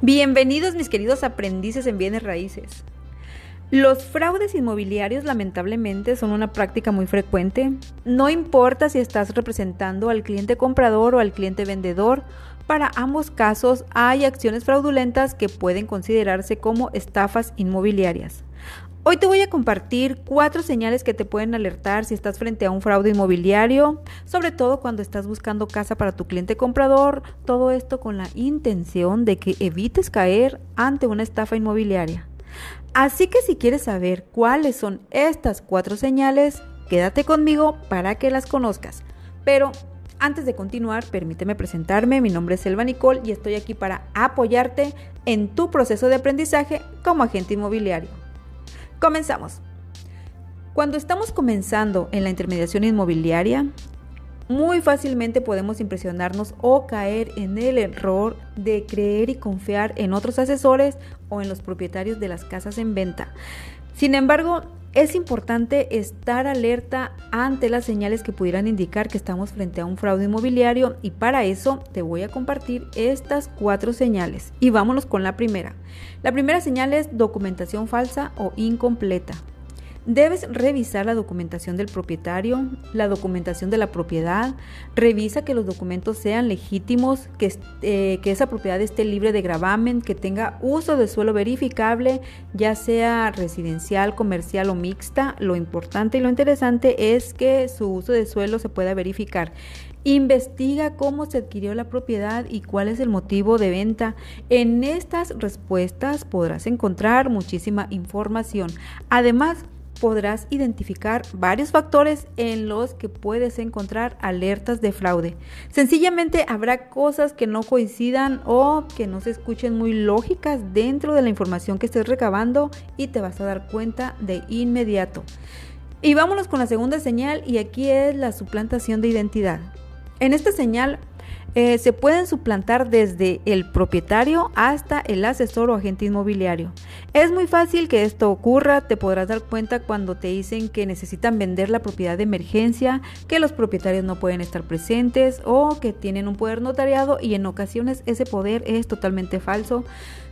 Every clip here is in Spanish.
Bienvenidos mis queridos aprendices en bienes raíces. Los fraudes inmobiliarios lamentablemente son una práctica muy frecuente. No importa si estás representando al cliente comprador o al cliente vendedor, para ambos casos hay acciones fraudulentas que pueden considerarse como estafas inmobiliarias. Hoy te voy a compartir cuatro señales que te pueden alertar si estás frente a un fraude inmobiliario, sobre todo cuando estás buscando casa para tu cliente comprador, todo esto con la intención de que evites caer ante una estafa inmobiliaria. Así que si quieres saber cuáles son estas cuatro señales, quédate conmigo para que las conozcas. Pero antes de continuar, permíteme presentarme. Mi nombre es Selva Nicole y estoy aquí para apoyarte en tu proceso de aprendizaje como agente inmobiliario. Comenzamos. Cuando estamos comenzando en la intermediación inmobiliaria, muy fácilmente podemos impresionarnos o caer en el error de creer y confiar en otros asesores o en los propietarios de las casas en venta. Sin embargo, es importante estar alerta ante las señales que pudieran indicar que estamos frente a un fraude inmobiliario y para eso te voy a compartir estas cuatro señales. Y vámonos con la primera. La primera señal es documentación falsa o incompleta. Debes revisar la documentación del propietario, la documentación de la propiedad, revisa que los documentos sean legítimos, que, eh, que, esa propiedad esté libre de gravamen, que tenga uso de suelo verificable, ya sea residencial, comercial o mixta. Lo importante y lo interesante es que su uso de suelo se pueda verificar. Investiga cómo se adquirió la propiedad y cuál es el motivo de venta. En estas respuestas podrás encontrar muchísima información. Además, podrás identificar varios factores en los que puedes encontrar alertas de fraude. Sencillamente habrá cosas que no coincidan o que no se escuchen muy lógicas dentro de la información que estés recabando y te vas a dar cuenta de inmediato. Y vámonos con la segunda señal y aquí es la suplantación de identidad. En esta señal eh, se pueden suplantar desde el propietario hasta el asesor o agente inmobiliario. Es muy fácil que esto ocurra, te podrás dar cuenta cuando te dicen que necesitan vender la propiedad de emergencia, que los propietarios no pueden estar presentes o que tienen un poder notariado y en ocasiones ese poder es totalmente falso.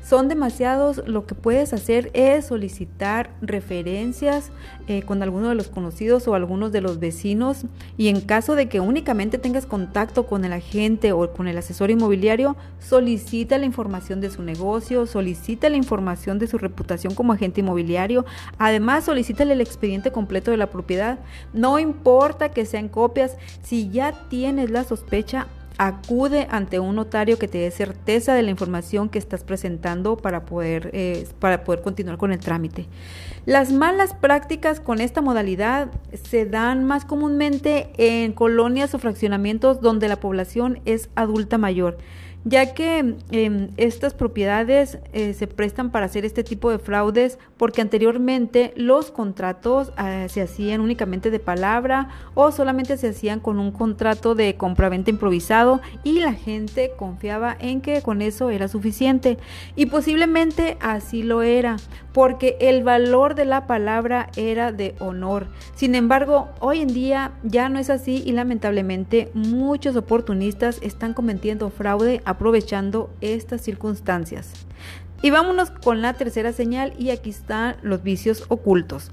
Son demasiados, lo que puedes hacer es solicitar referencias eh, con alguno de los conocidos o algunos de los vecinos. Y en caso de que únicamente tengas contacto con el agente o con el asesor inmobiliario, solicita la información de su negocio, solicita la información de su reputación como agente inmobiliario, además solicítale el expediente completo de la propiedad, no importa que sean copias, si ya tienes la sospecha, acude ante un notario que te dé certeza de la información que estás presentando para poder, eh, para poder continuar con el trámite. Las malas prácticas con esta modalidad se dan más comúnmente en colonias o fraccionamientos donde la población es adulta mayor ya que em, estas propiedades eh, se prestan para hacer este tipo de fraudes porque anteriormente los contratos eh, se hacían únicamente de palabra o solamente se hacían con un contrato de compraventa improvisado y la gente confiaba en que con eso era suficiente y posiblemente así lo era porque el valor de la palabra era de honor. Sin embargo, hoy en día ya no es así y lamentablemente muchos oportunistas están cometiendo fraude aprovechando estas circunstancias. Y vámonos con la tercera señal y aquí están los vicios ocultos.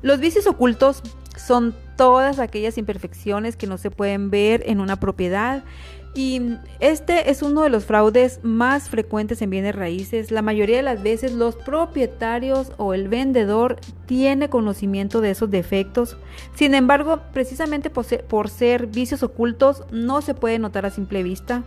Los vicios ocultos son todas aquellas imperfecciones que no se pueden ver en una propiedad y este es uno de los fraudes más frecuentes en bienes raíces. La mayoría de las veces los propietarios o el vendedor tiene conocimiento de esos defectos. Sin embargo, precisamente por ser, vicios ocultos no se puede notar a simple vista.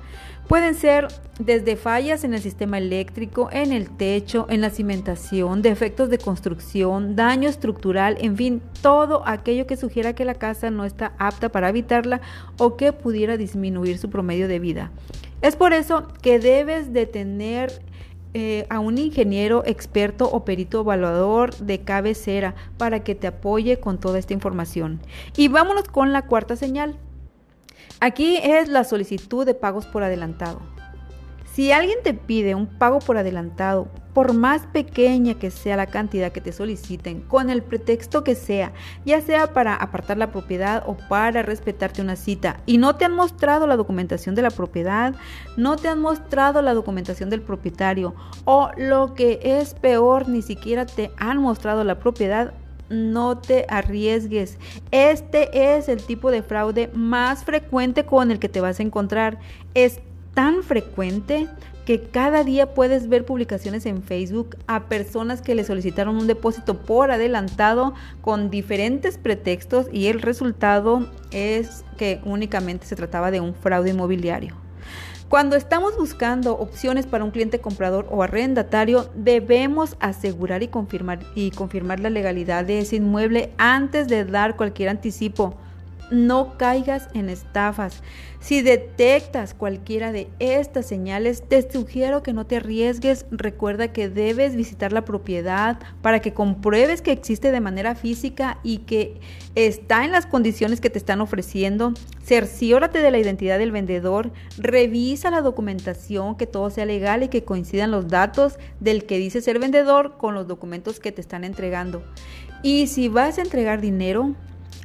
Pueden ser desde fallas en el sistema eléctrico, en el techo, en la cimentación, defectos de construcción, daño estructural, en fin, todo aquello que sugiera que la casa no está apta para habitarla o que pudiera disminuir su promedio de vida. Es por eso que debes de tener eh, a un ingeniero experto o perito evaluador de cabecera para que te apoye con toda esta información. Y vámonos con la cuarta señal. Aquí es la solicitud de pagos por adelantado. Si alguien te pide un pago por adelantado, por más pequeña que sea la cantidad que te soliciten, con el pretexto que sea, ya sea para apartar la propiedad o para respetarte una cita, y no te han mostrado la documentación de la propiedad, no te han mostrado la documentación del propietario, o lo que es peor, ni siquiera te han mostrado la propiedad, no te arriesgues. Este es el tipo de fraude más frecuente con el que te vas a encontrar. Es tan frecuente que cada día puedes ver publicaciones en Facebook a personas que le solicitaron un depósito por adelantado con diferentes pretextos y el resultado es que únicamente se trataba de un fraude inmobiliario. Cuando estamos buscando opciones para un cliente comprador o arrendatario, debemos asegurar y confirmar, y confirmar la legalidad de ese inmueble antes de dar cualquier anticipo no caigas en estafas. Si detectas cualquiera de estas señales, te sugiero que no te arriesgues. Recuerda que debes visitar la propiedad para que compruebes que existe de manera física y que está en las condiciones que te están ofreciendo. Cerciórate de la identidad del vendedor. Revisa la documentación, que todo sea legal y que coincidan los datos del que dice ser vendedor con los documentos que te están entregando. Y si vas a entregar dinero,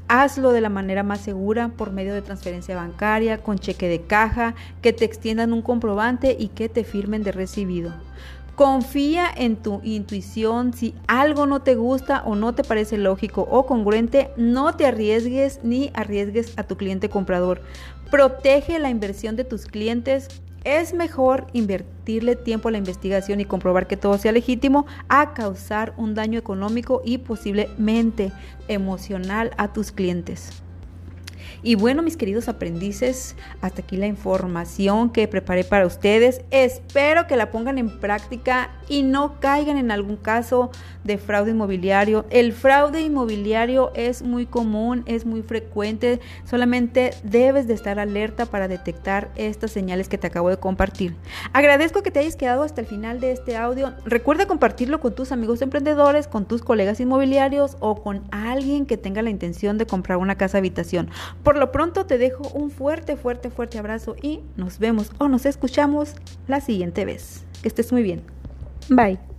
Hazlo de la manera más segura por medio de transferencia bancaria, con cheque de caja, que te extiendan un comprobante y que te firmen de recibido. Confía en tu intuición. Si algo no te gusta o no te parece lógico o congruente, no te arriesgues ni arriesgues a tu cliente comprador. Protege la inversión de tus clientes es mejor invertirle tiempo a la investigación y comprobar que todo sea legítimo a causar un daño económico y posiblemente emocional a tus clientes. Y bueno, mis queridos aprendices, hasta aquí la información que preparé para ustedes. Espero que la pongan en práctica y no caigan en algún caso de fraude inmobiliario. El fraude inmobiliario es muy común, es muy frecuente. Solamente debes de estar alerta para detectar estas señales que te acabo de compartir. Agradezco que te hayas quedado hasta el final de este audio. Recuerda compartirlo con tus amigos emprendedores, con tus colegas inmobiliarios o con alguien que tenga la intención de comprar una casa habitación. Por lo pronto te dejo un fuerte, fuerte, fuerte abrazo y nos vemos o nos escuchamos la siguiente vez. Que estés muy bien. Bye.